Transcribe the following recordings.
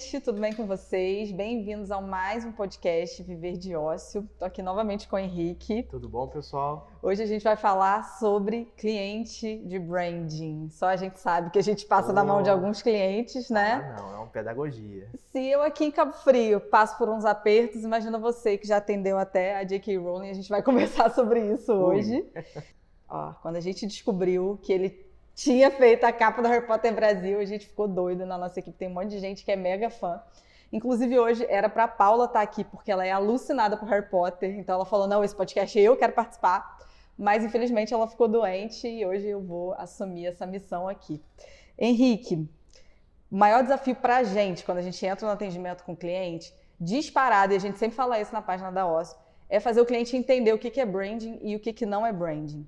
gente, tudo bem com vocês? Bem-vindos a mais um podcast Viver de Ócio. Estou aqui novamente com o Henrique. Tudo bom, pessoal? Hoje a gente vai falar sobre cliente de branding. Só a gente sabe que a gente passa oh. da mão de alguns clientes, né? Ah, não, é uma pedagogia. Se eu aqui em Cabo Frio passo por uns apertos, imagina você que já atendeu até a J.K. Rowling. A gente vai conversar sobre isso Ui. hoje. Ó, quando a gente descobriu que ele tinha feito a capa do Harry Potter Brasil, a gente ficou doido na nossa equipe. Tem um monte de gente que é mega fã. Inclusive, hoje era para Paula estar tá aqui, porque ela é alucinada por Harry Potter. Então, ela falou: não, esse podcast eu quero participar. Mas, infelizmente, ela ficou doente e hoje eu vou assumir essa missão aqui. Henrique, o maior desafio para a gente, quando a gente entra no atendimento com o cliente, disparado, e a gente sempre fala isso na página da OSS, é fazer o cliente entender o que é branding e o que não é branding.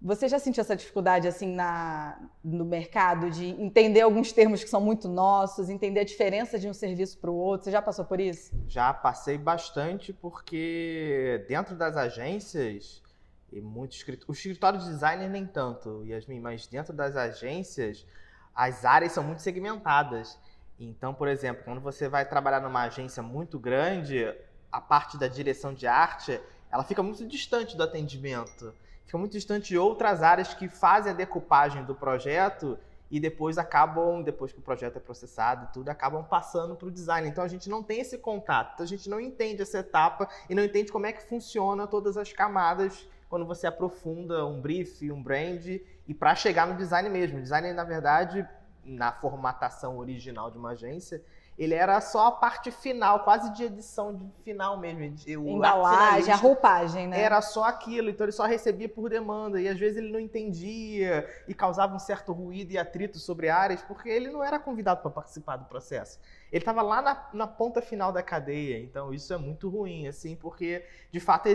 Você já sentiu essa dificuldade assim na, no mercado de entender alguns termos que são muito nossos, entender a diferença de um serviço para o outro? Você já passou por isso? Já passei bastante porque dentro das agências e muito o escritório de designer nem tanto, Yasmin, mas dentro das agências as áreas são muito segmentadas. Então, por exemplo, quando você vai trabalhar numa agência muito grande, a parte da direção de arte, ela fica muito distante do atendimento fica muito distante de outras áreas que fazem a decupagem do projeto e depois acabam, depois que o projeto é processado e tudo, acabam passando para o design. Então a gente não tem esse contato, a gente não entende essa etapa e não entende como é que funciona todas as camadas quando você aprofunda um brief, um brand e para chegar no design mesmo. O design, na verdade, na formatação original de uma agência, ele era só a parte final, quase de edição de final mesmo. O Embalagem, a roupagem, né? Era só aquilo, então ele só recebia por demanda. E às vezes ele não entendia e causava um certo ruído e atrito sobre áreas, porque ele não era convidado para participar do processo. Ele estava lá na, na, ponta final da cadeia. Então isso é muito ruim, assim, porque de fato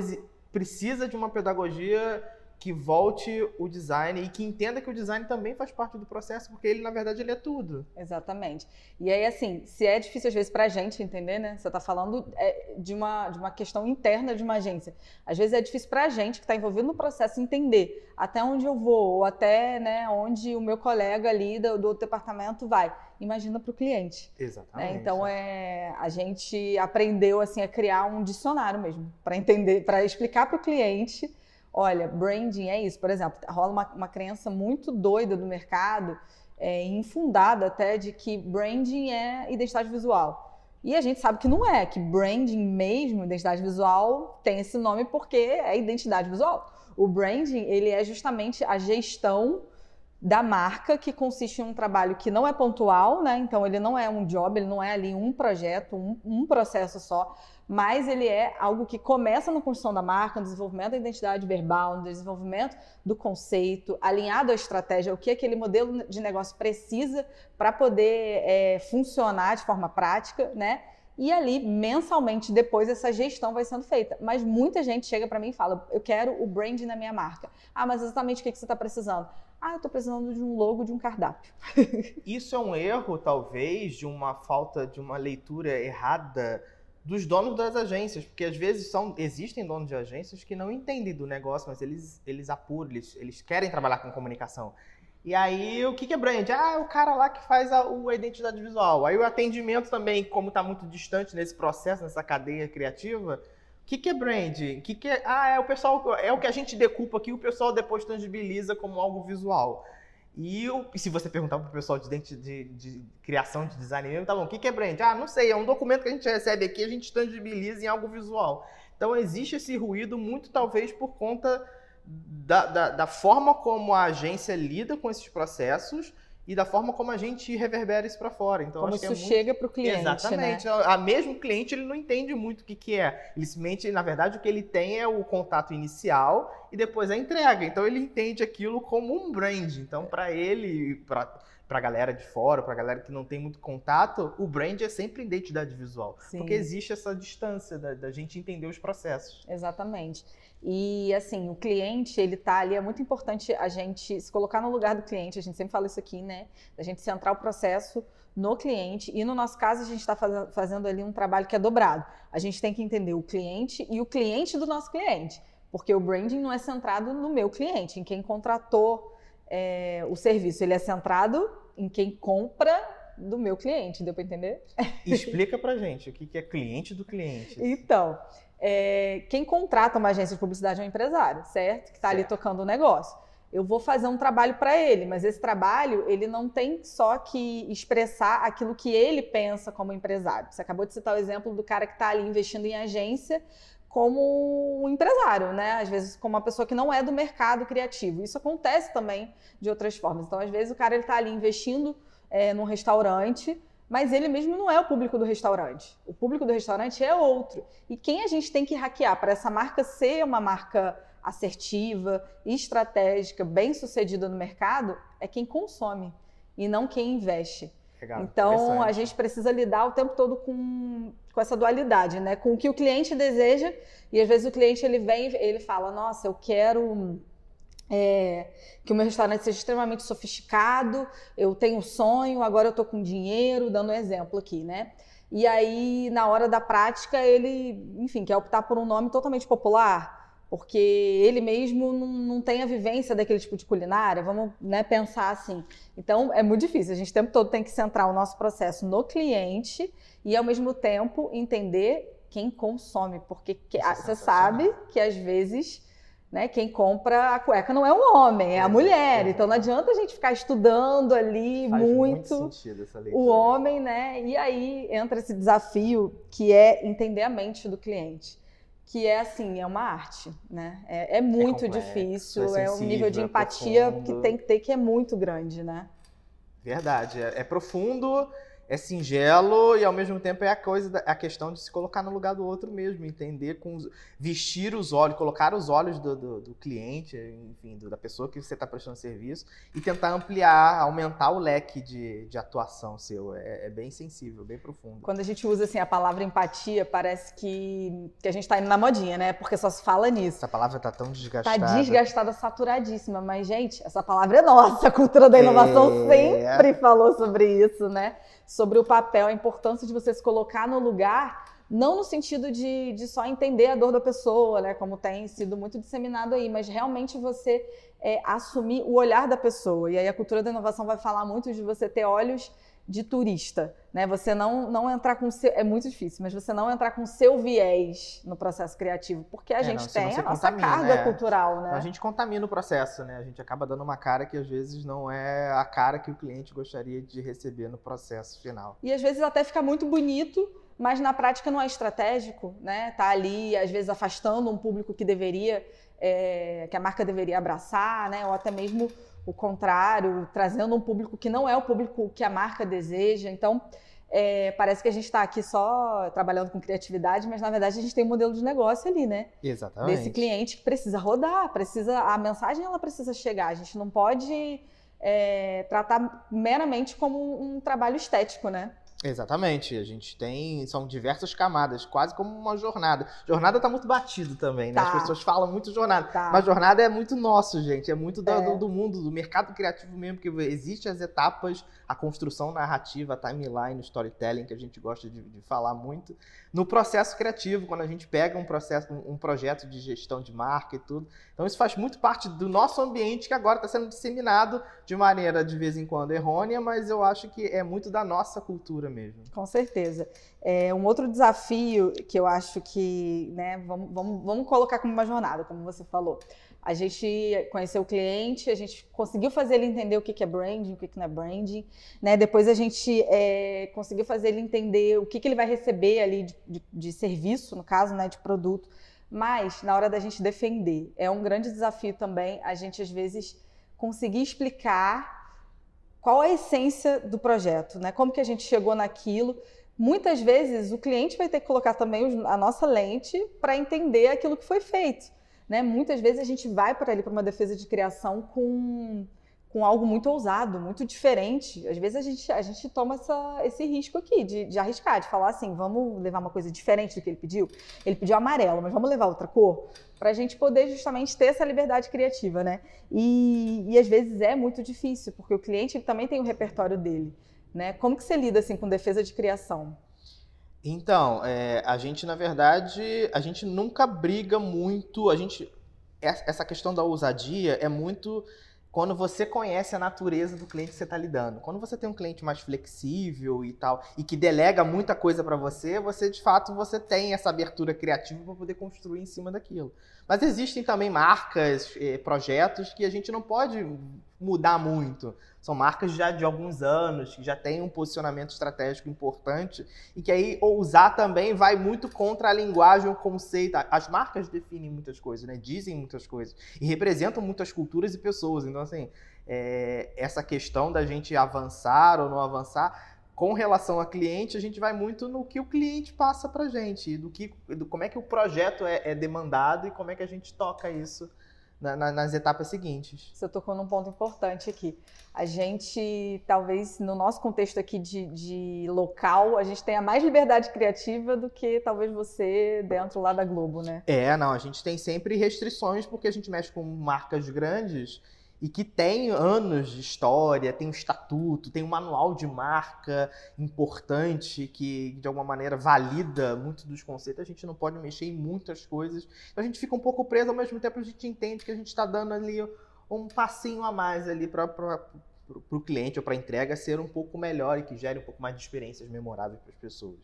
precisa de uma pedagogia que volte o design e que entenda que o design também faz parte do processo, porque ele, na verdade, ele é tudo. Exatamente. E aí, assim, se é difícil às vezes para a gente entender, né? Você está falando é, de, uma, de uma questão interna de uma agência. Às vezes é difícil para a gente que está envolvido no processo entender até onde eu vou, ou até né, onde o meu colega ali do, do departamento vai. Imagina para o cliente. Né? Exatamente. Né? Então, é, a gente aprendeu assim, a criar um dicionário mesmo, para entender, para explicar para o cliente Olha, branding é isso. Por exemplo, rola uma, uma crença muito doida do mercado, é, infundada até, de que branding é identidade visual. E a gente sabe que não é, que branding mesmo, identidade visual, tem esse nome porque é identidade visual. O branding, ele é justamente a gestão da marca, que consiste em um trabalho que não é pontual, né? Então ele não é um job, ele não é ali um projeto, um, um processo só, mas ele é algo que começa na construção da marca, no desenvolvimento da identidade verbal, no desenvolvimento do conceito, alinhado à estratégia, o que aquele modelo de negócio precisa para poder é, funcionar de forma prática, né? E ali, mensalmente, depois, essa gestão vai sendo feita. Mas muita gente chega para mim e fala: eu quero o brand na minha marca. Ah, mas exatamente o que, que você está precisando? Ah, eu estou precisando de um logo de um cardápio. Isso é um erro, talvez, de uma falta de uma leitura errada dos donos das agências, porque às vezes são, existem donos de agências que não entendem do negócio, mas eles, eles apuram, eles, eles querem trabalhar com comunicação. E aí, o que, que é brand? Ah, o cara lá que faz a, a identidade visual. Aí o atendimento também, como está muito distante nesse processo, nessa cadeia criativa, o que, que é brand? Que que é, ah, é o pessoal, é o que a gente decupa aqui, o pessoal depois tangibiliza como algo visual. E, eu, e se você perguntar para o pessoal de, de, de, criação de design mesmo, tá bom, o que, que é brand? Ah, não sei, é um documento que a gente recebe aqui, a gente tangibiliza em algo visual. Então existe esse ruído muito talvez por conta da, da, da forma como a agência lida com esses processos e da forma como a gente reverbera isso para fora. Então, como isso é muito... chega para o cliente. Exatamente. Né? A mesmo cliente ele não entende muito o que, que é. Ele simplesmente, na verdade, o que ele tem é o contato inicial e depois a entrega. Então ele entende aquilo como um brand. Então, para ele, para para a galera de fora, para a galera que não tem muito contato, o brand é sempre identidade visual. Sim. Porque existe essa distância da, da, gente entender os processos. Exatamente. E assim, o cliente, ele tá ali, é muito importante a gente se colocar no lugar do cliente, a gente sempre fala isso aqui, né? A gente centrar o processo no cliente e no nosso caso a gente está faz, fazendo ali um trabalho que é dobrado. A gente tem que entender o cliente e o cliente do nosso cliente, porque o branding não é centrado no meu cliente, em quem contratou é, o serviço, ele é centrado em quem compra do meu cliente, deu para entender? Explica pra gente o que é cliente do cliente. Então, é, quem contrata uma agência de publicidade é um empresário, certo? Que está ali tocando o negócio. Eu vou fazer um trabalho para ele, mas esse trabalho ele não tem só que expressar aquilo que ele pensa como empresário. Você acabou de citar o exemplo do cara que está ali investindo em agência como um empresário, né? Às vezes como uma pessoa que não é do mercado criativo. Isso acontece também de outras formas. Então, às vezes o cara ele está ali investindo é, num restaurante, mas ele mesmo não é o público do restaurante. O público do restaurante é outro. E quem a gente tem que hackear para essa marca ser uma marca assertiva, estratégica, bem sucedida no mercado, é quem consome e não quem investe. Legal, então a gente precisa lidar o tempo todo com, com essa dualidade, né? Com o que o cliente deseja e às vezes o cliente ele vem, ele fala, nossa, eu quero é, que o meu restaurante seja extremamente sofisticado, eu tenho um sonho, agora eu estou com dinheiro, dando um exemplo aqui, né? E aí, na hora da prática, ele, enfim, quer optar por um nome totalmente popular, porque ele mesmo não, não tem a vivência daquele tipo de culinária, vamos né, pensar assim. Então, é muito difícil, a gente o tempo todo tem que centrar o nosso processo no cliente e, ao mesmo tempo, entender quem consome, porque que, é você sabe que, às vezes né? Quem compra a cueca não é o homem, é, é a mulher. É. Então não adianta a gente ficar estudando ali Faz muito, muito o homem, né? E aí entra esse desafio que é entender a mente do cliente. Que é assim, é uma arte, né? É, é muito é complexo, difícil, é, é, um nível de empatia que tem que ter que é muito grande, né? Verdade, é, é profundo é singelo e ao mesmo tempo é a coisa, a questão de se colocar no lugar do outro mesmo, entender com os, vestir os olhos, colocar os olhos do, do, do cliente, enfim, do, da pessoa que você está prestando serviço e tentar ampliar, aumentar o leque de, de atuação seu. É, é, bem sensível, bem profundo. Quando a gente usa assim a palavra empatia, parece que, que a gente está indo na modinha, né? Porque só se fala nisso. Essa palavra está tão desgastada. Está desgastada, saturadíssima, mas gente, essa palavra é nossa. A cultura da inovação é... sempre falou sobre isso, né? Sobre o papel, a importância de você se colocar no lugar, não no sentido de, de só entender a dor da pessoa, né, como tem sido muito disseminado aí, mas realmente você é, assumir o olhar da pessoa. E aí a cultura da inovação vai falar muito de você ter olhos de turista, né? Você não, não entrar com seu, é muito difícil, mas você não entrar com seu viés no processo criativo, porque a é, gente não, tem a nossa carga é. cultural, né? A gente contamina o processo, né? A gente acaba dando uma cara que às vezes não é a cara que o cliente gostaria de receber no processo final. E às vezes até fica muito bonito, mas na prática não é estratégico, né? Tá ali às vezes afastando um público que deveria, é, que a marca deveria abraçar, né? Ou até mesmo o contrário, trazendo um público que não é o público que a marca deseja. Então, é, parece que a gente está aqui só trabalhando com criatividade, mas na verdade a gente tem um modelo de negócio ali, né? Exatamente. Desse cliente que precisa rodar, precisa a mensagem ela precisa chegar. A gente não pode é, tratar meramente como um trabalho estético, né? Exatamente, a gente tem, são diversas camadas, quase como uma jornada. Jornada tá muito batido também, né? Tá. As pessoas falam muito jornada, tá. mas jornada é muito nosso, gente, é muito do, é. do, do mundo, do mercado criativo mesmo, que existem as etapas, a construção narrativa, a timeline, o storytelling, que a gente gosta de, de falar muito, no processo criativo, quando a gente pega um processo, um, um projeto de gestão de marca e tudo. Então isso faz muito parte do nosso ambiente que agora está sendo disseminado de maneira de vez em quando errônea, mas eu acho que é muito da nossa cultura mesmo. Com certeza. É, um outro desafio que eu acho que, né, vamos, vamos, vamos colocar como uma jornada, como você falou. A gente conheceu o cliente, a gente conseguiu fazer ele entender o que é branding, o que não é branding. Né? Depois a gente é, conseguiu fazer ele entender o que, que ele vai receber ali de, de, de, serviço, no caso, né, de produto. Mas, na hora da gente defender, é um grande desafio também a gente, às vezes, conseguir explicar qual a essência do projeto, né? como que a gente chegou naquilo. Muitas vezes, o cliente vai ter que colocar também a nossa lente para entender aquilo que foi feito. Né? Muitas vezes a gente vai para ali para uma defesa de criação com, com algo muito ousado, muito diferente. Às vezes a gente, a gente toma essa, esse risco aqui de, de arriscar, de falar assim, vamos levar uma coisa diferente do que ele pediu. Ele pediu amarelo, mas vamos levar outra cor para a gente poder justamente ter essa liberdade criativa, né? E, e às vezes é muito difícil, porque o cliente também tem o repertório dele, né? Como que você lida assim com defesa de criação? Então, é, a gente, na verdade, a gente nunca briga muito. A gente. Essa questão da ousadia é muito quando você conhece a natureza do cliente que você está lidando. Quando você tem um cliente mais flexível e tal, e que delega muita coisa para você, você de fato você tem essa abertura criativa para poder construir em cima daquilo. Mas existem também marcas, eh, projetos que a gente não pode mudar muito. São marcas já de alguns anos, que já têm um posicionamento estratégico importante e que aí ousar também vai muito contra a linguagem, o conceito. As marcas definem muitas coisas, né? dizem muitas coisas e representam muitas culturas e pessoas. Então, assim, é, essa questão da gente avançar ou não avançar, com relação a cliente, a gente vai muito no que o cliente passa para gente, do que, do como é que o projeto é, é demandado e como é que a gente toca isso na, na, nas etapas seguintes. Você tocou num ponto importante aqui. A gente, talvez, no nosso contexto aqui de, de, local, a gente tenha mais liberdade criativa do que talvez você dentro lá da Globo, né? É, não, a gente tem sempre restrições porque a gente mexe com marcas grandes e que tem anos de história, tem um estatuto, tem um manual de marca importante que de alguma maneira valida muito dos conceitos. A gente não pode mexer em muitas coisas. Então a gente fica um pouco preso, ao mesmo tempo a gente entende que a gente está dando ali um passinho a mais ali para o cliente ou para a entrega ser um pouco melhor e que gere um pouco mais de experiências memoráveis para as pessoas.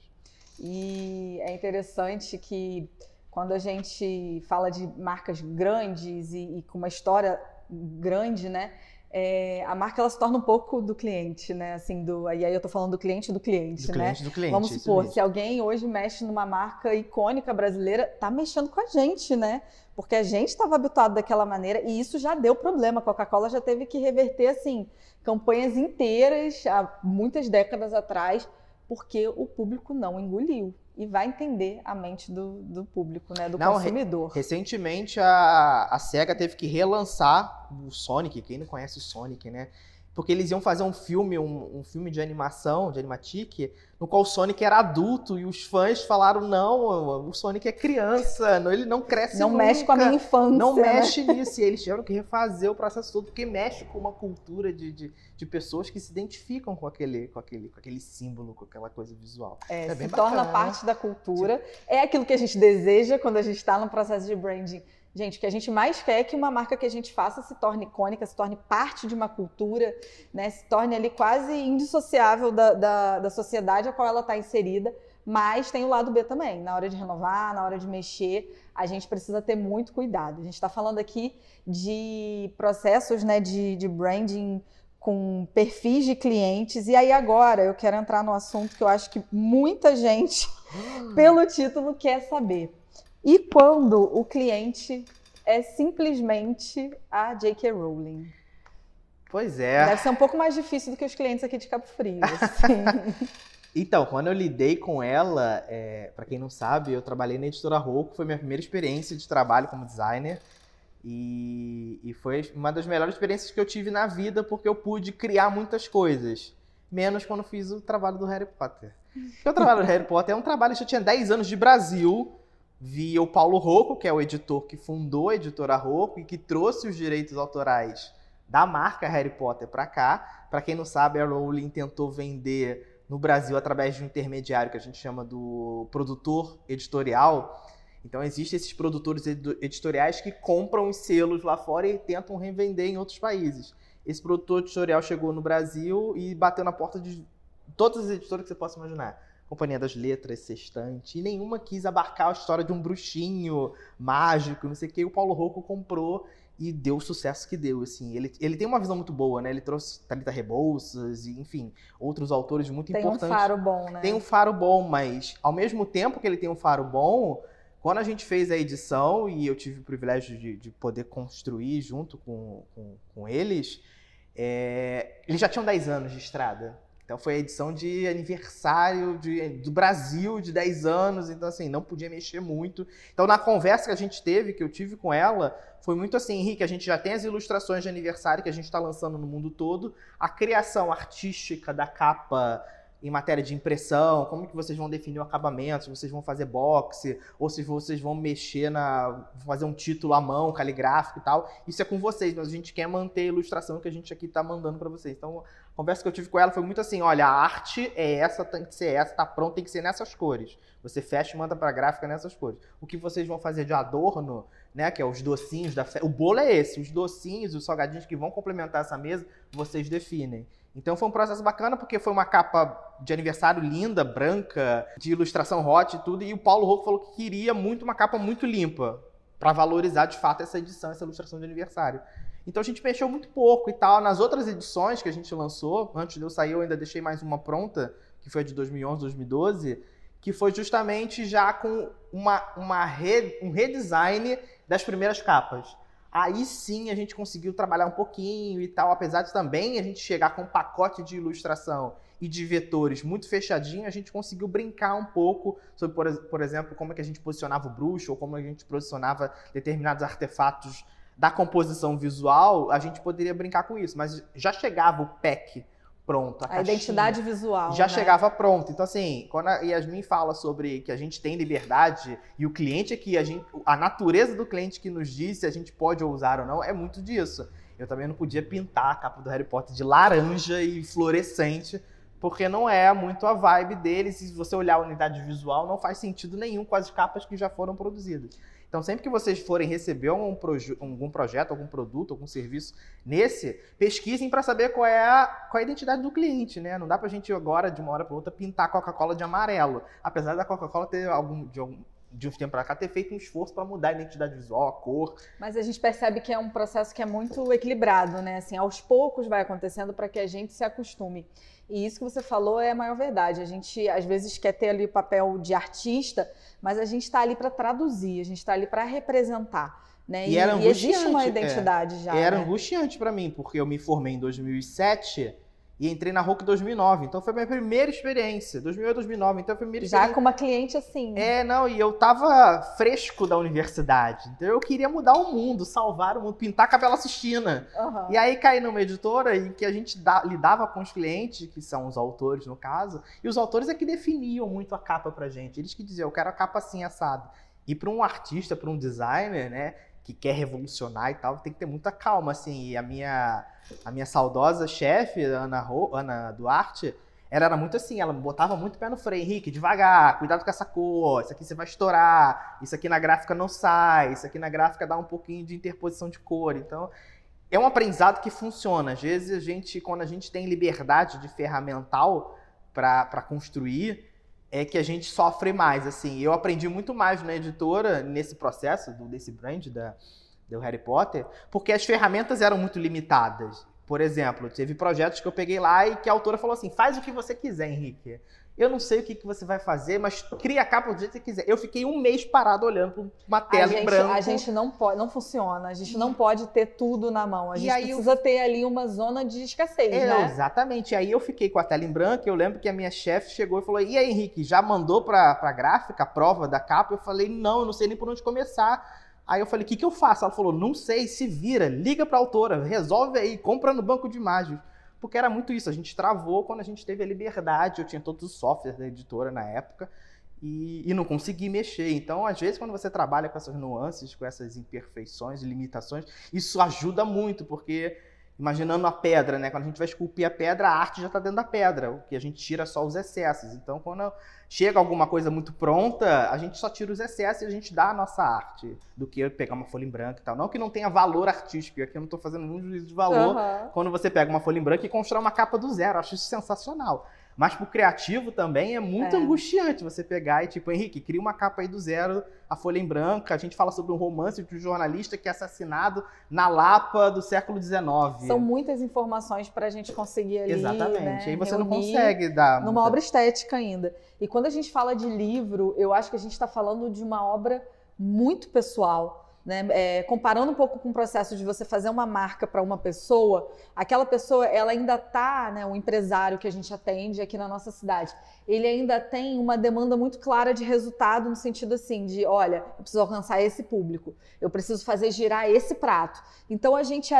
E é interessante que quando a gente fala de marcas grandes e, e com uma história grande, né? É, a marca ela se torna um pouco do cliente, né? Assim, do, e aí eu tô falando do cliente do cliente, do né? Cliente do cliente, Vamos supor, se alguém hoje mexe numa marca icônica brasileira, tá mexendo com a gente, né? Porque a gente estava habituado daquela maneira e isso já deu problema. A Coca-Cola já teve que reverter, assim, campanhas inteiras há muitas décadas atrás, porque o público não engoliu e vai entender a mente do, do público, né, do não, consumidor. Re recentemente a, a SEGA teve que relançar o Sonic, quem não conhece o Sonic, né? Porque eles iam fazer um filme, um, um filme de animação, de animatic, no qual o Sonic era adulto e os fãs falaram: não, o Sonic é criança, ele não cresce Não nunca, mexe com a minha infância. Não né? mexe nisso. E eles tiveram que refazer o processo todo, porque mexe com uma cultura de, de, de, pessoas que se identificam com aquele, com, aquele, com aquele símbolo, com aquela coisa visual. É, é se torna parte da cultura. É aquilo que a gente deseja quando a gente está no processo de branding Gente, o que a gente mais quer é que uma marca que a gente faça se torne icônica, se torne parte de uma cultura, né? se torne ali quase indissociável da, da, da sociedade a qual ela está inserida. Mas tem o lado B também. Na hora de renovar, na hora de mexer, a gente precisa ter muito cuidado. A gente está falando aqui de processos né, de, de branding com perfis de clientes. E aí agora eu quero entrar no assunto que eu acho que muita gente, pelo título, quer saber. E quando o cliente é simplesmente a J.K. Rowling? Pois é. Deve ser um pouco mais difícil do que os clientes aqui de Cabo Frio. Assim. então, quando eu lidei com ela, é, para quem não sabe, eu trabalhei na editora Roku, foi minha primeira experiência de trabalho como designer. E, e, foi uma das melhores experiências que eu tive na vida, porque eu pude criar muitas coisas. Menos quando fiz o trabalho do Harry Potter. Porque o trabalho do Harry Potter é um trabalho que eu tinha 10 anos de Brasil via o Paulo Rocco, que é o editor que fundou a editora Rocco e que trouxe os direitos autorais da marca Harry Potter para cá. Para quem não sabe, a Rowling tentou vender no Brasil através de um intermediário que a gente chama do produtor editorial. Então existem esses produtores editoriais que compram os selos lá fora e tentam revender em outros países. Esse produtor editorial chegou no Brasil e bateu na porta de todas as editoras que você possa imaginar. Companhia das Letras, Sextante, e nenhuma quis abarcar a história de um bruxinho mágico, não sei o que. O Paulo Rocco comprou e deu o sucesso que deu, assim. Ele, ele tem uma visão muito boa, né? Ele trouxe Thalita Rebouças e, enfim, outros autores muito tem importantes. Tem um faro bom, né? Tem um faro bom, mas ao mesmo tempo que ele tem um faro bom, quando a gente fez a edição, e eu tive o privilégio de, de poder construir junto com, com, com eles, é, eles já tinham 10 anos de estrada. Então foi a edição de aniversário de, do Brasil de 10 anos, então assim, não podia mexer muito. Então na conversa que a gente teve, que eu tive com ela, foi muito assim, Henrique, a gente já tem as ilustrações de aniversário que a gente está lançando no mundo todo, a criação artística da capa em matéria de impressão, como que vocês vão definir o acabamento, se vocês vão fazer boxe, ou se vocês vão mexer na. fazer um título à mão, caligráfico e tal. Isso é com vocês, mas a gente quer manter a ilustração que a gente aqui está mandando para vocês. Então, a conversa que eu tive com ela foi muito assim: olha, a arte é essa, tem que ser essa, tá pronto, tem que ser nessas cores. Você fecha e manda para gráfica nessas cores. O que vocês vão fazer de adorno, né, que é os docinhos da fe... O bolo é esse, os docinhos, os salgadinhos que vão complementar essa mesa, vocês definem. Então foi um processo bacana porque foi uma capa de aniversário linda, branca, de ilustração hot e tudo. E o Paulo Rocco falou que queria muito uma capa muito limpa para valorizar de fato essa edição, essa ilustração de aniversário. Então a gente mexeu muito pouco e tal. Nas outras edições que a gente lançou, antes de eu sair, eu ainda deixei mais uma pronta, que foi a de 2011, 2012, que foi justamente já com uma, uma re, um redesign das primeiras capas. Aí sim a gente conseguiu trabalhar um pouquinho e tal, apesar de também a gente chegar com um pacote de ilustração e de vetores muito fechadinho, a gente conseguiu brincar um pouco sobre, por, exemplo, como é que a gente posicionava o bruxo ou como a gente posicionava determinados artefatos da composição visual, a gente poderia brincar com isso, mas já chegava o pack pronto. A, a identidade visual. Já né? chegava pronto. Então, assim, quando a Yasmin fala sobre que a gente tem liberdade e o cliente é que a gente. A natureza do cliente que nos diz se a gente pode usar ou não, é muito disso. Eu também não podia pintar a capa do Harry Potter de laranja e fluorescente, porque não é muito a vibe dele. Se você olhar a unidade visual, não faz sentido nenhum com as capas que já foram produzidas. Então, sempre que vocês forem receber algum, proje algum projeto, algum produto, algum serviço nesse, pesquisem para saber qual é, a, qual é a identidade do cliente, né? Não dá para a gente agora, de uma hora para outra, pintar Coca-Cola de amarelo. Apesar da Coca-Cola ter algum, de algum de uns tempos para cá, ter feito um esforço para mudar a identidade visual, a cor. Mas a gente percebe que é um processo que é muito equilibrado, né? Assim, aos poucos vai acontecendo para que a gente se acostume. E isso que você falou é a maior verdade. A gente às vezes quer ter ali o papel de artista, mas a gente está ali para traduzir, a gente está ali para representar. Né? E, e, era e existe uma identidade é. já. E era né? angustiante para mim, porque eu me formei em 2007 e entrei na ROC 2009. Então foi a minha primeira experiência. 2008, 2009. Então foi a primeira Já com uma cliente assim. É, não, e eu tava fresco da universidade. Então eu queria mudar o mundo, salvar o mundo, pintar a Capela Sistina. Uhum. E aí caí numa editora em que a gente da, lidava com os clientes, que são os autores no caso, e os autores é que definiam muito a capa pra gente. Eles que diziam, eu quero a capa assim assado. E para um artista, para um designer, né, que quer revolucionar e tal, tem que ter muita calma, assim. E a minha, a minha saudosa chefe, Ana, Ana Duarte, ela era muito assim, ela botava muito pé no freio, Henrique, devagar, cuidado com essa cor, isso aqui você vai estourar, isso aqui na gráfica não sai, isso aqui na gráfica dá um pouquinho de interposição de cor. Então, é um aprendizado que funciona. Às vezes a gente, quando a gente tem liberdade de ferramental para construir, é que a gente sofre mais, assim. Eu aprendi muito mais na editora nesse processo do, desse brand da, do Harry Potter, porque as ferramentas eram muito limitadas. Por exemplo, teve projetos que eu peguei lá e que a autora falou assim: faz o que você quiser, Henrique. Eu não sei o que, que você vai fazer, mas cria a capa do jeito que você quiser. Eu fiquei um mês parado olhando para uma tela gente, em branco. A gente não pode, não funciona. A gente não pode ter tudo na mão. A E gente aí precisa ter ali uma zona de escassez, É, né? Exatamente. Aí eu fiquei com a tela em branco. Eu lembro que a minha chefe chegou e falou: E aí, Henrique, já mandou para a gráfica a prova da capa? Eu falei: Não, eu não sei nem por onde começar. Aí eu falei: O que, que eu faço? Ela falou: Não sei, se vira, liga para a autora, resolve aí, compra no banco de imagens. Porque era muito isso. A gente travou quando a gente teve a liberdade. Eu tinha todos os softwares da editora na época. E, e não consegui mexer. Então, às vezes, quando você trabalha com essas nuances, com essas imperfeições limitações, isso ajuda muito, porque imaginando a pedra, né? Quando a gente vai esculpir a pedra, a arte já está dentro da pedra, o que a gente tira só os excessos. Então, quando chega alguma coisa muito pronta, a gente só tira os excessos e a gente dá a nossa arte, do que pegar uma folha em branco e tal. Não que não tenha valor artístico, aqui eu não estou fazendo nenhum juízo de valor Aham. quando você pega uma folha em branco e constrói uma capa do zero. Eu acho isso sensacional. Mas pro criativo também é muito É. angustiante você pegar e, tipo, Henrique, cria uma capa aí do zero, a folha em branco. A gente fala sobre um romance de um jornalista que é assassinado na Lapa do século XIX. São muitas informações para a gente conseguir ali. Exatamente. né, aí você não consegue dar. Numa muita- obra estética ainda. E quando a gente fala de livro, eu acho que a gente está falando de uma obra muito pessoal. Né? É, comparando um pouco com o processo de você fazer uma marca para uma pessoa, aquela pessoa ela ainda está, né, o empresário que a gente atende aqui na nossa cidade, ele ainda tem uma demanda muito clara de resultado no sentido assim de, olha, eu preciso alcançar esse público, eu preciso fazer girar esse prato. Então a gente,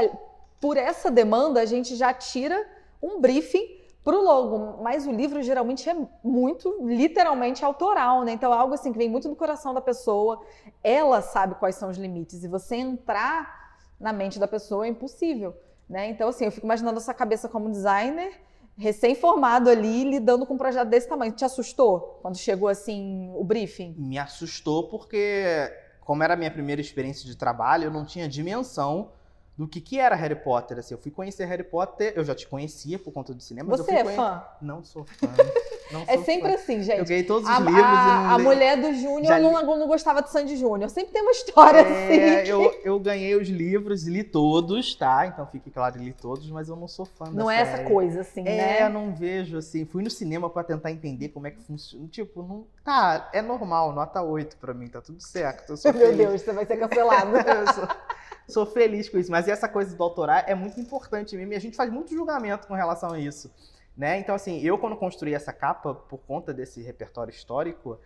por essa demanda, a gente já tira um briefing pro logo, mas o livro geralmente é muito, literalmente, autoral, né? Então é algo assim que vem muito do coração da pessoa, ela sabe quais são os limites, e você entrar na mente da pessoa é impossível, né? Então, assim, eu fico imaginando essa cabeça como designer, recém-formado ali, lidando com um projeto desse tamanho. Te assustou quando chegou, assim, o briefing? Me assustou porque, como era a minha primeira experiência de trabalho, eu não tinha dimensão do que, que era Harry Potter. Assim, eu fui conhecer Harry Potter, eu já te conhecia por conta do cinema. Você é conhe... fã? Não sou fã. Não é sempre fã. assim, gente. Eu ganhei todos os a, livros. A, a mulher do Júnior não, não, gostava de Sandy Júnior. Sempre tem uma história é, assim. Eu, eu ganhei os livros, li todos, tá? Então fique claro, li todos, mas eu não sou fã Não é série. essa coisa, assim, é, né? É, não vejo, assim. Fui no cinema para tentar entender como é que funciona. Tipo, não. Tá, é normal, nota 8 pra mim, tá tudo certo. Eu sou Meu feliz. Deus, você vai ser cancelado. eu sou sou feliz com isso. Mas essa coisa do autorar é muito importante mesmo e a gente faz muito julgamento com relação a isso. Né? Então, assim, eu quando construí essa capa, por conta desse repertório histórico,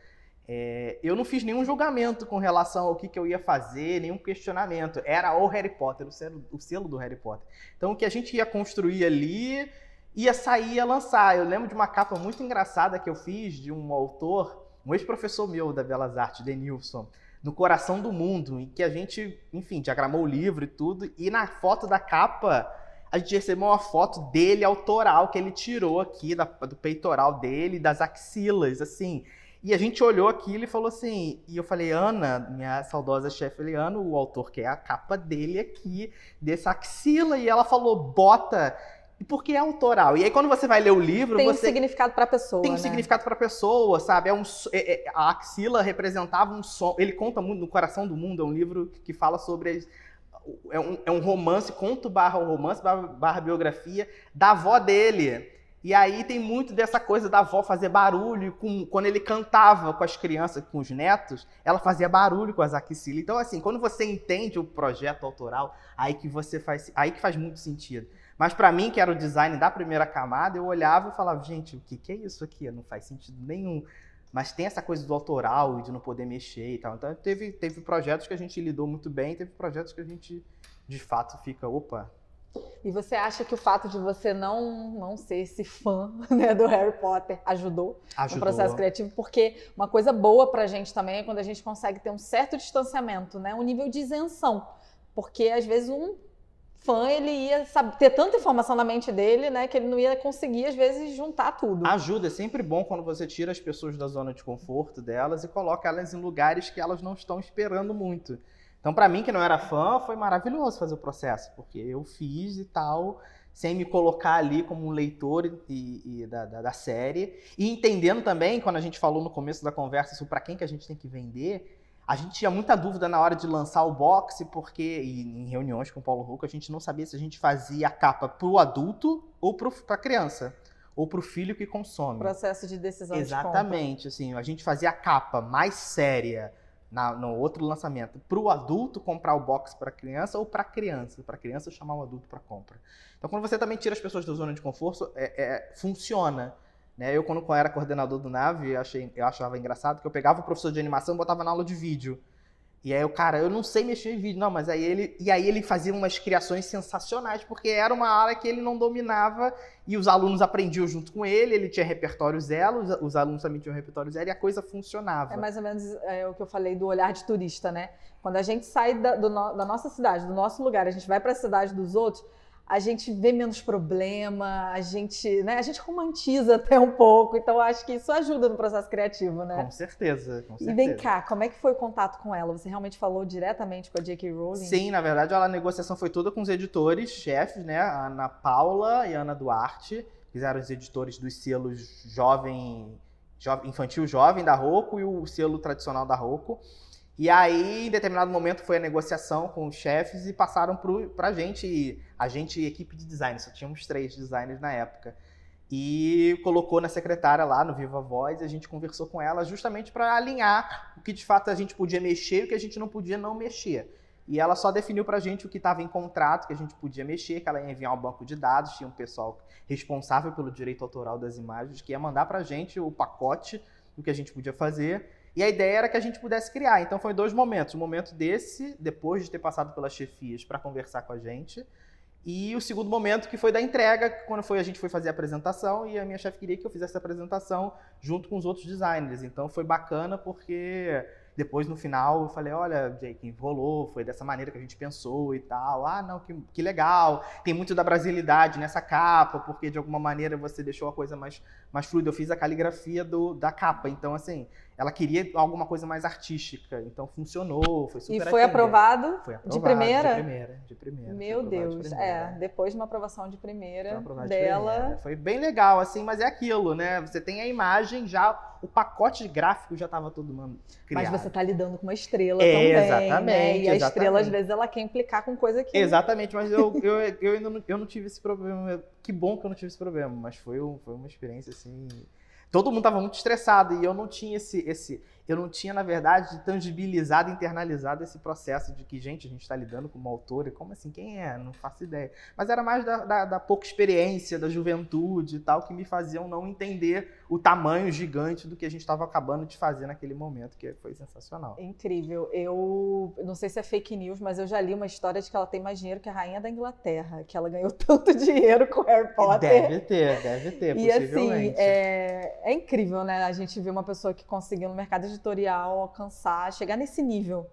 é, eu não fiz nenhum julgamento com relação ao que, que, eu ia fazer, nenhum questionamento. Era o Harry Potter, o selo, o selo do Harry Potter. Então, o que a gente ia construir ali, ia sair, ia lançar. Eu lembro de uma capa muito engraçada que eu fiz de um autor, um ex-professor meu da Belas Artes, Denilson, no Coração do Mundo, em que a gente, enfim, diagramou o livro e tudo, e na foto da capa a gente recebeu uma foto dele autoral que ele tirou aqui da, do peitoral dele, das axilas, assim. E a gente olhou aquilo e falou assim, e eu falei, Ana, minha saudosa chefe, Ana, o autor quer a capa dele aqui, dessa axila, e ela falou, bota porque é autoral. E aí, quando você vai ler o livro. Tem você... um significado para a pessoa. Tem um né? significado para a pessoa, sabe? É um, é, é, a axila representava um som. Ele conta muito no Coração do Mundo, é um livro que fala sobre. É um, é um romance, conto barra romance, barra, barra biografia da avó dele. E aí tem muito dessa coisa da avó fazer barulho. Com, quando ele cantava com as crianças, com os netos, ela fazia barulho com as axilas. Então, assim, quando você entende o projeto autoral, aí que você faz. Aí que faz muito sentido. Mas para mim, que era o design da primeira camada, eu olhava e falava, gente, o que, que é isso aqui? Não faz sentido nenhum. Mas tem essa coisa do autoral e de não poder mexer e tal. Então teve, teve projetos que a gente lidou muito bem, teve projetos que a gente, de fato, fica, opa. E você acha que o fato de você não, não ser esse fã né, do Harry Potter ajudou, ajudou no processo criativo? Porque uma coisa boa pra gente também é quando a gente consegue ter um certo distanciamento, né? Um nível de isenção. Porque às vezes um fã, ele ia saber, ter tanta informação na mente dele, né, que ele não ia conseguir, às vezes, juntar tudo. Ajuda, é sempre bom quando você tira as pessoas da zona de conforto delas e coloca elas em lugares que elas não estão esperando muito. Então, para mim, que não era fã, foi maravilhoso fazer o processo, porque eu fiz e tal, sem me colocar ali como um leitor e, e da, da, da, série. E entendendo também, quando a gente falou no começo da conversa sobre para quem que a gente tem que vender, a gente tinha muita dúvida na hora de lançar o boxe, porque em reuniões com o Paulo Rucco, a gente não sabia se a gente fazia a capa para o adulto ou para a criança, ou para o filho que consome. Processo de decisão Exatamente, de assim, a gente fazia a capa mais séria na, no outro lançamento para o adulto comprar o box para a criança ou para a criança, para a criança chamar o adulto para compra. Então, quando você também tira as pessoas da zona de conforto, é, é, funciona. Né? Eu, quando era coordenador do Nave, eu, achei, eu achava engraçado que eu pegava o professor de animação e botava na aula de vídeo. E aí o cara, eu não sei mexer em vídeo, não, mas aí ele. E aí ele fazia umas criações sensacionais, porque era uma área que ele não dominava e os alunos aprendiam junto com ele, ele tinha repertório zero, os, os alunos também tinham repertório zero e a coisa funcionava. É mais ou menos é, o que eu falei do olhar de turista, né? Quando a gente sai da, do, da nossa cidade, do nosso lugar, a gente vai para a cidade dos outros, a gente vê menos problema, a gente, né, a gente romantiza até um pouco, então acho que isso ajuda no processo criativo, né? Com certeza, com certeza. E vem cá, como é que foi o contato com ela? Você realmente falou diretamente com a J.K. Rowling? Sim, na verdade a negociação foi toda com os editores, chefes, né, a Ana Paula e a Ana Duarte, que eram os editores dos selos jovem, jovem infantil jovem da Rocco e o selo tradicional da Rocco. E aí, em determinado momento, foi a negociação com os chefes e passaram para a gente, a gente, equipe de design, só tínhamos três designers na época. E colocou na secretária lá no Viva Voz, e a gente conversou com ela justamente para alinhar o que de fato a gente podia mexer e o que a gente não podia não mexer. E ela só definiu para a gente o que estava em contrato, que a gente podia mexer, que ela ia enviar um banco de dados, tinha um pessoal responsável pelo direito autoral das imagens, que ia mandar para a gente o pacote do que a gente podia fazer. E a ideia era que a gente pudesse criar. Então foi dois momentos. Um momento desse, depois de ter passado pelas chefias para conversar com a gente, E o segundo momento que foi da entrega, quando foi a gente foi fazer a apresentação e a minha chefe queria que eu fizesse a apresentação junto com os outros designers. Então foi bacana porque depois, no final, eu falei, olha, Jake, rolou, foi dessa maneira que a gente pensou e tal. Ah, não, que, que legal. Tem muito da brasilidade nessa capa, porque de alguma maneira você deixou a coisa mais, mais fluida. Eu fiz a caligrafia do, da capa. Então, assim, ela queria alguma coisa mais artística. Então, funcionou, foi super E foi aprovado, foi aprovado, de primeira? De primeira, de primeira. Meu Deus, de é. Depois de uma aprovação de primeira de dela... Primeira. Foi bem legal, assim, mas é aquilo, né? Você tem a imagem já o pacote gráfico já estava todo mundo criado. Mas você está lidando com uma estrela é, também, exatamente, né? E a exatamente. estrela, às vezes, ela quer implicar com coisa que... Exatamente, mas eu, eu, eu ainda não, eu não tive esse problema. Que bom que eu não tive esse problema, mas foi, um, foi uma experiência, assim... Todo mundo estava muito estressado e eu não tinha esse, esse eu não tinha, na verdade, tangibilizado, internalizado esse processo de que, gente, a gente está lidando com uma autora, como assim, quem é? Não faço ideia. Mas era mais da, da, da, pouca experiência, da juventude e tal, que me faziam não entender o tamanho gigante do que a gente estava acabando de fazer naquele momento, que foi sensacional. Incrível. Eu não sei se é fake news, mas eu já li uma história de que ela tem mais dinheiro que a rainha da Inglaterra, que ela ganhou tanto dinheiro com Harry Potter. Deve ter, deve ter, e, assim, é, é incrível, né? A gente ver uma pessoa que conseguiu no mercado editorial alcançar, chegar nesse nível.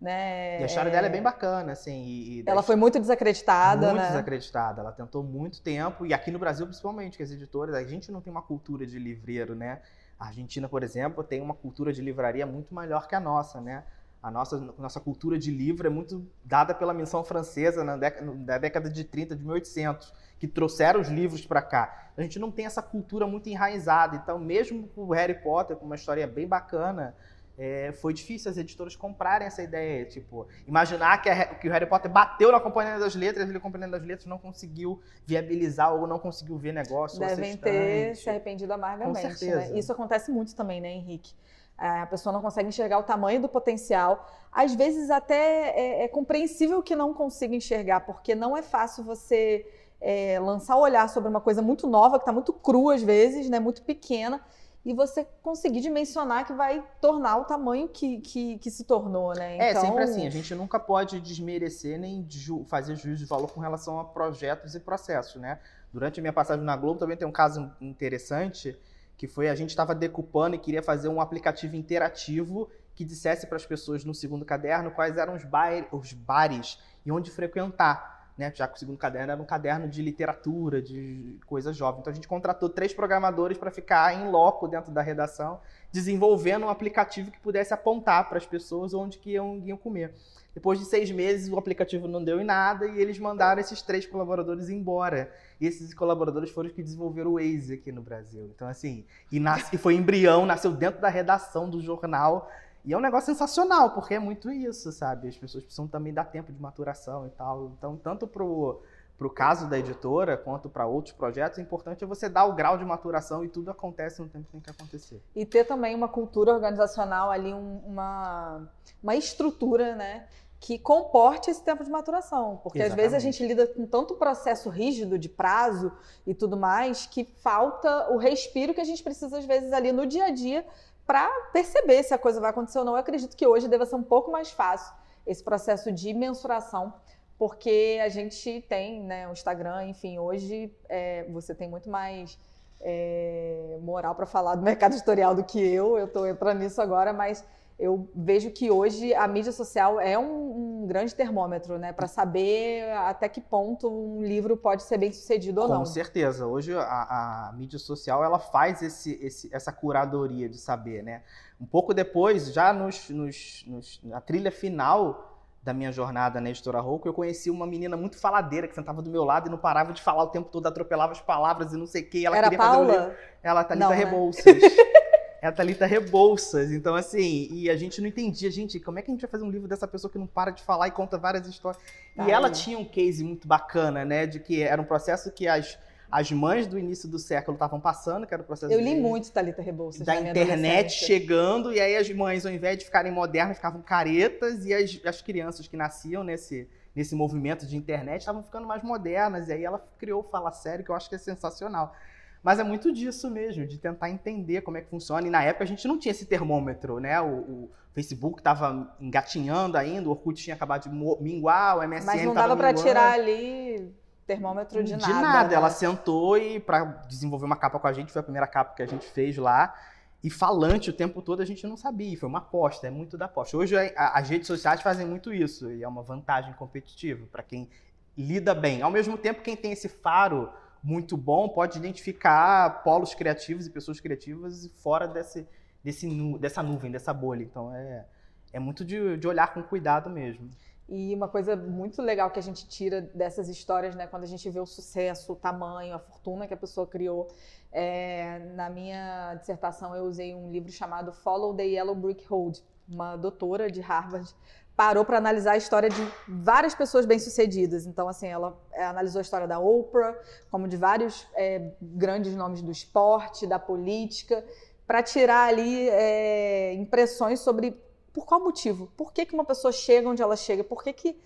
Né? E a história é... dela é bem bacana, assim. E, e ela foi muito desacreditada, muito né? desacreditada. Ela tentou muito tempo, e aqui no Brasil, principalmente, que as editoras, a gente não tem uma cultura de livreiro, né? A Argentina, por exemplo, tem uma cultura de livraria muito melhor que a nossa, né? A nossa, nossa cultura de livro é muito dada pela missão francesa na década, na década de 30, de 1800, que trouxeram os livros para cá. A gente não tem essa cultura muito enraizada. Então, mesmo com o Harry Potter, com uma história bem bacana, é, foi difícil as editoras comprarem essa ideia. Tipo, imaginar que, a, que, o Harry Potter bateu na Companhia das Letras e a Companhia das Letras não conseguiu viabilizar ou não conseguiu ver negócio. Devem ter se arrependido amargamente. Com né? certeza. Né? Isso acontece muito também, né, Henrique? A pessoa não consegue enxergar o tamanho do potencial. Às vezes até é, é compreensível que não consiga enxergar, porque não é fácil você é, lançar o olhar sobre uma coisa muito nova, que está muito crua às vezes, né, muito pequena, e você conseguir dimensionar que vai tornar o tamanho que, que, que se tornou, né? É, então... É, sempre assim, a gente nunca pode desmerecer nem ju fazer juízo de valor com relação a projetos e processos, né? Durante a minha passagem na Globo também tem um caso interessante, que foi a gente estava decupando e queria fazer um aplicativo interativo que dissesse para as pessoas no segundo caderno quais eram os, bar os bares e onde frequentar né? Já que o segundo caderno era um caderno de literatura, de coisa jovem. Então a gente contratou três programadores para ficar em loco dentro da redação, desenvolvendo um aplicativo que pudesse apontar para as pessoas onde que iam, iam comer. Depois de seis meses, o aplicativo não deu em nada e eles mandaram esses três colaboradores embora. E esses colaboradores foram os que desenvolveram o Waze aqui no Brasil. Então, assim, e, nasce, e foi embrião, nasceu dentro da redação do jornal e é um negócio sensacional, porque é muito isso, sabe? As pessoas precisam também dar tempo de maturação e tal. Então, tanto pro para o caso da editora, quanto para outros projetos, o importante é você dar o grau de maturação e tudo acontece no tempo que tem que acontecer. E ter também uma cultura organizacional ali, um, uma, uma estrutura, né? Que comporte esse tempo de maturação. Porque Exatamente. às vezes a gente lida com tanto processo rígido de prazo e tudo mais, que falta o respiro que a gente precisa, às vezes, ali no dia a dia para perceber se a coisa vai acontecer ou não. Eu acredito que hoje deva ser um pouco mais fácil esse processo de mensuração, porque a gente tem né, o Instagram, enfim, hoje é, você tem muito mais é, moral para falar do mercado editorial do que eu. Eu estou entrando nisso agora, mas eu vejo que hoje a mídia social é um, um grande termômetro, né, para saber até que ponto um livro pode ser bem sucedido ou Com não. Com certeza. Hoje a, a, mídia social ela faz esse, esse, essa curadoria de saber, né? Um pouco depois, já nos, nos, nos, na trilha final da minha jornada na editora Rouco, eu conheci uma menina muito faladeira que sentava do meu lado e não parava de falar o tempo todo, atropelava as palavras e não sei o que. Ela Era queria Paula? fazer livro. Ela, Thalita não, né? Rebouças. é a Thalita Rebouças. Então, assim, e a gente não entendia, gente, como é que a gente vai fazer um livro dessa pessoa que não para de falar e conta várias histórias? Tá e ela tinha um case muito bacana, né? De que era um processo que as, as mães do início do século estavam passando, que era o processo. Eu li de, muito Thalita Rebouças. Da internet chegando, e aí as mães, ao invés de ficarem modernas, ficavam caretas, e as, as crianças que nasciam nesse nesse movimento de internet estavam ficando mais modernas e aí ela criou o Fala Sério que eu acho que é sensacional mas é muito disso mesmo, de tentar entender como é que funciona. E na época a gente não tinha esse termômetro, né? O, o Facebook estava engatinhando ainda, o Orkut tinha acabado de minguar, o MSN Mas não dava para tirar ali Termômetro de, de nada. nada. né? Ela sentou e para desenvolver uma capa com a gente, foi a primeira capa que a gente fez lá. E falante o tempo todo a gente não sabia, foi uma aposta, é muito da aposta. Hoje a- as redes sociais fazem muito isso e é uma vantagem competitiva para quem lida bem. Ao mesmo tempo, quem tem esse faro muito bom pode identificar polos criativos e pessoas criativas fora desse, desse nu- dessa nuvem, dessa bolha. Então é, é muito de, de olhar com cuidado mesmo. E uma coisa muito legal que a gente tira dessas histórias, né, quando a gente vê o sucesso, o tamanho, a fortuna que a pessoa criou. É, na minha dissertação, eu usei um livro chamado Follow the Yellow Brick Road. Uma doutora de Harvard parou para analisar a história de várias pessoas bem-sucedidas. Então, assim, ela analisou a história da Oprah, como de vários é, grandes nomes do esporte, da política, para tirar ali é, impressões sobre por qual motivo? Por que, que uma pessoa chega onde ela chega? Por que, que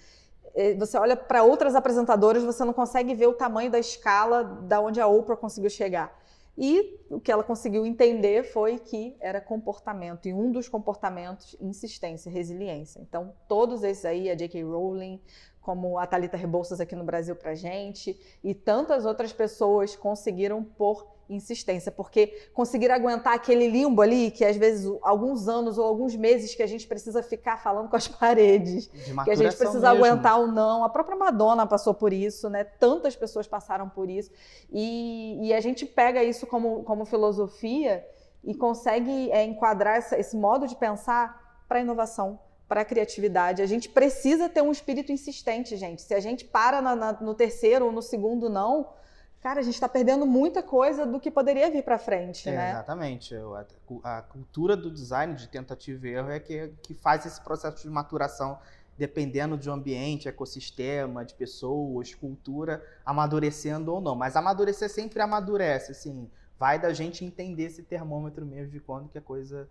eh, você olha para outras apresentadoras você não consegue ver o tamanho da escala da onde a Oprah conseguiu chegar? E o que ela conseguiu entender foi que era comportamento, e um dos comportamentos, insistência, resiliência. Então, todos esses aí, a J.K. Rowling, como a Thalita Rebouças aqui no Brasil pra gente, e tantas outras pessoas conseguiram por insistência, porque conseguir aguentar aquele limbo ali, que às vezes alguns anos ou alguns meses que a gente precisa ficar falando com as paredes, De que a gente precisa mesmo. aguentar ou não. A própria Madonna passou por isso, né? Tantas pessoas passaram por isso. E, e a gente pega isso como, como filosofia e consegue é, enquadrar essa- esse modo de pensar para a inovação, para a criatividade. A gente precisa ter um espírito insistente, gente. Se a gente para na- na- no terceiro ou no segundo não, cara, a gente está perdendo muita coisa do que poderia vir para frente, É, né? Exatamente. A, a cultura do design de tentativa e erro é que, que faz esse processo de maturação, dependendo de ambiente, ecossistema, de pessoas, cultura, amadurecendo ou não. Mas amadurecer sempre amadurece, assim. Vai da gente entender esse termômetro mesmo de quando que a coisa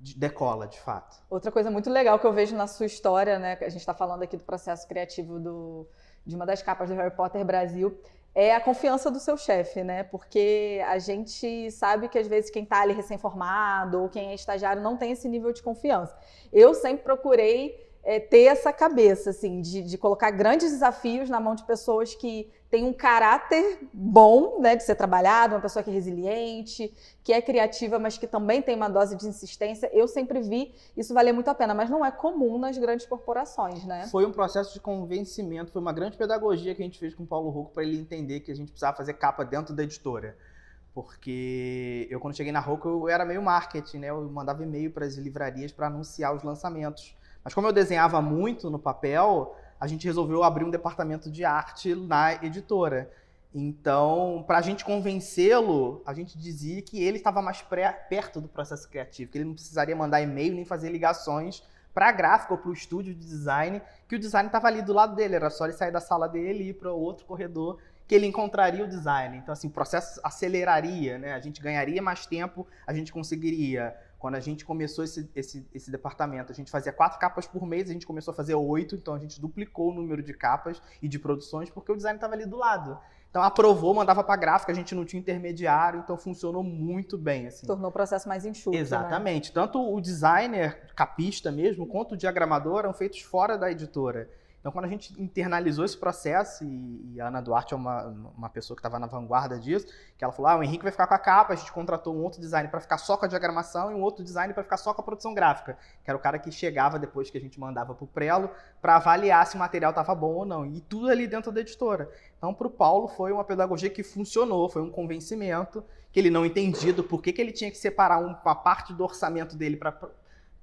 de- decola, de fato. Outra coisa muito legal que eu vejo na sua história, né? A gente está falando aqui do processo criativo do, de uma das capas do Harry Potter Brasil, é a confiança do seu chefe, né? Porque a gente sabe que às vezes quem está ali recém-formado ou quem é estagiário não tem esse nível de confiança. Eu sempre procurei é, ter essa cabeça, assim, de, de colocar grandes desafios na mão de pessoas que têm um caráter bom, né, de ser trabalhado, uma pessoa que é resiliente, que é criativa, mas que também tem uma dose de insistência. Eu sempre vi isso valer muito a pena, mas não é comum nas grandes corporações, né? Foi um processo de convencimento, foi uma grande pedagogia que a gente fez com o Paulo Rocco para ele entender que a gente precisava fazer capa dentro da editora. Porque eu, quando cheguei na Rocco, eu era meio marketing, né? Eu mandava e-mail para as livrarias para anunciar os lançamentos. Mas como eu desenhava muito no papel, a gente resolveu abrir um departamento de arte na editora. Então, para a gente convencê-lo, a gente dizia que ele estava mais pré- perto do processo criativo, que ele não precisaria mandar e-mail nem fazer ligações para a gráfica ou para o estúdio de design, que o design estava ali do lado dele, era só ele sair da sala dele e ir para outro corredor que ele encontraria o design. Então, assim, o processo aceleraria, né? A gente ganharia mais tempo, a gente conseguiria. Quando a gente começou esse, esse, esse departamento, a gente fazia quatro capas por mês, a gente começou a fazer oito, então a gente duplicou o número de capas e de produções, porque o design estava ali do lado. Então aprovou, mandava para gráfica, a gente não tinha intermediário, então funcionou muito bem. Assim. Tornou o processo mais enxuto. Né? Exatamente. Tanto o designer, capista mesmo, quanto o diagramador eram feitos fora da editora. Então, quando a gente internalizou esse processo, e, e a Ana Duarte é uma, uma pessoa que estava na vanguarda disso, que ela falou: ah, o Henrique vai ficar com a capa, a gente contratou um outro design para ficar só com a diagramação e um outro design para ficar só com a produção gráfica, que era o cara que chegava depois que a gente mandava para o Prelo para avaliar se o material estava bom ou não. E tudo ali dentro da editora. Então, para o Paulo, foi uma pedagogia que funcionou, foi um convencimento que ele não entendia do porquê que ele tinha que separar uma parte do orçamento dele para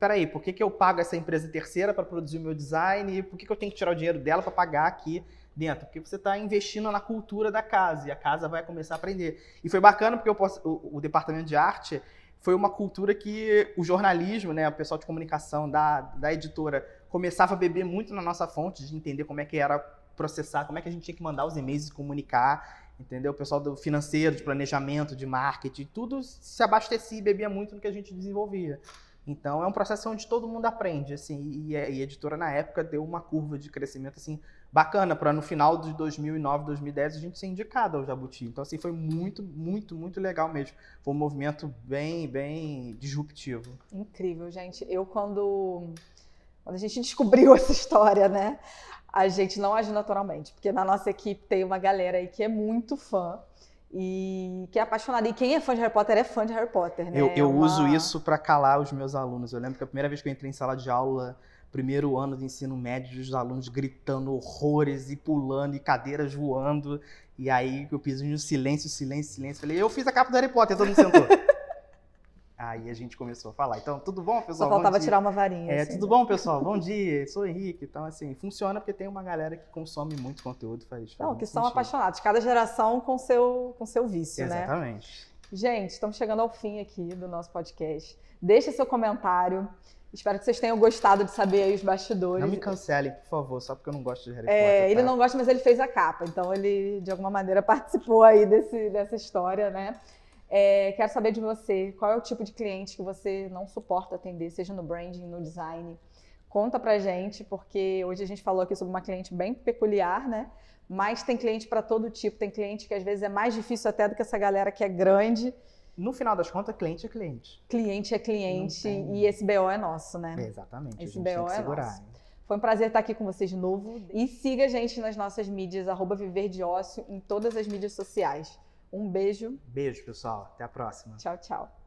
peraí, por que, que eu pago essa empresa terceira para produzir o meu design e por que, que eu tenho que tirar o dinheiro dela para pagar aqui dentro? Porque você está investindo na cultura da casa e a casa vai começar a aprender. E foi bacana porque posso, o, o, departamento de arte foi uma cultura que o jornalismo, né, o pessoal de comunicação da, da editora começava a beber muito na nossa fonte de entender como é que era processar, como é que a gente tinha que mandar os e-mails e comunicar, entendeu? O pessoal do financeiro, de planejamento, de marketing, tudo se abastecia e bebia muito no que a gente desenvolvia. Então é um processo onde todo mundo aprende, assim, e a, e a editora na época deu uma curva de crescimento assim bacana para no final de 2009, 2010 a gente ser indicado ao Jabuti. Então assim foi muito, muito, muito legal mesmo. Foi um movimento bem, bem disruptivo. Incrível, gente. Eu quando quando a gente descobriu essa história, né? a gente não age naturalmente, porque na nossa equipe tem uma galera aí que é muito fã e que é apaixonada. E quem é fã de Harry Potter é fã de Harry Potter, né? Eu, eu É uma- uso isso para calar os meus alunos. Eu lembro que a primeira vez que eu entrei em sala de aula, primeiro ano de ensino médio, os alunos gritando horrores e pulando e cadeiras voando. E aí eu fiz um silêncio, silêncio, silêncio. Falei, eu fiz a capa do Harry Potter, todo mundo sentou. aí a gente começou a falar. Então, tudo bom, Só pessoal? Bom faltava tirar uma varinha. É, assim, tudo né? bom, pessoal? Bom dia, sou Henrique. Então, assim, funciona porque tem uma galera que consome muito conteúdo, faz, faz Não, que são sentido. apaixonados. Cada geração com seu, com seu vício, né? Exatamente. Gente, estamos chegando ao fim aqui do nosso podcast. Deixa seu comentário. Espero que vocês tenham gostado de saber aí os bastidores. Não me cancelem, por favor, só porque eu não gosto de Harry É, Potter. ele tá? não gosta, mas ele fez a capa, então ele de alguma maneira participou aí desse, dessa história, né? É, quero saber de você, qual é o tipo de cliente que você não suporta atender, seja no branding, no design. Conta pra gente, porque hoje a gente falou aqui sobre uma cliente bem peculiar, né? Mas tem cliente para todo tipo, tem cliente que às vezes é mais difícil até do que essa galera que é grande. No final das contas, cliente é cliente. Cliente é cliente e esse BO é nosso, né? Exatamente. Esse BO é segurar. nosso. hein? Foi um prazer estar aqui com vocês de novo. E siga a gente nas nossas mídias, arroba Viver de Ócio, em todas as mídias sociais. Um beijo. Beijo, pessoal. Até a próxima. Tchau, tchau.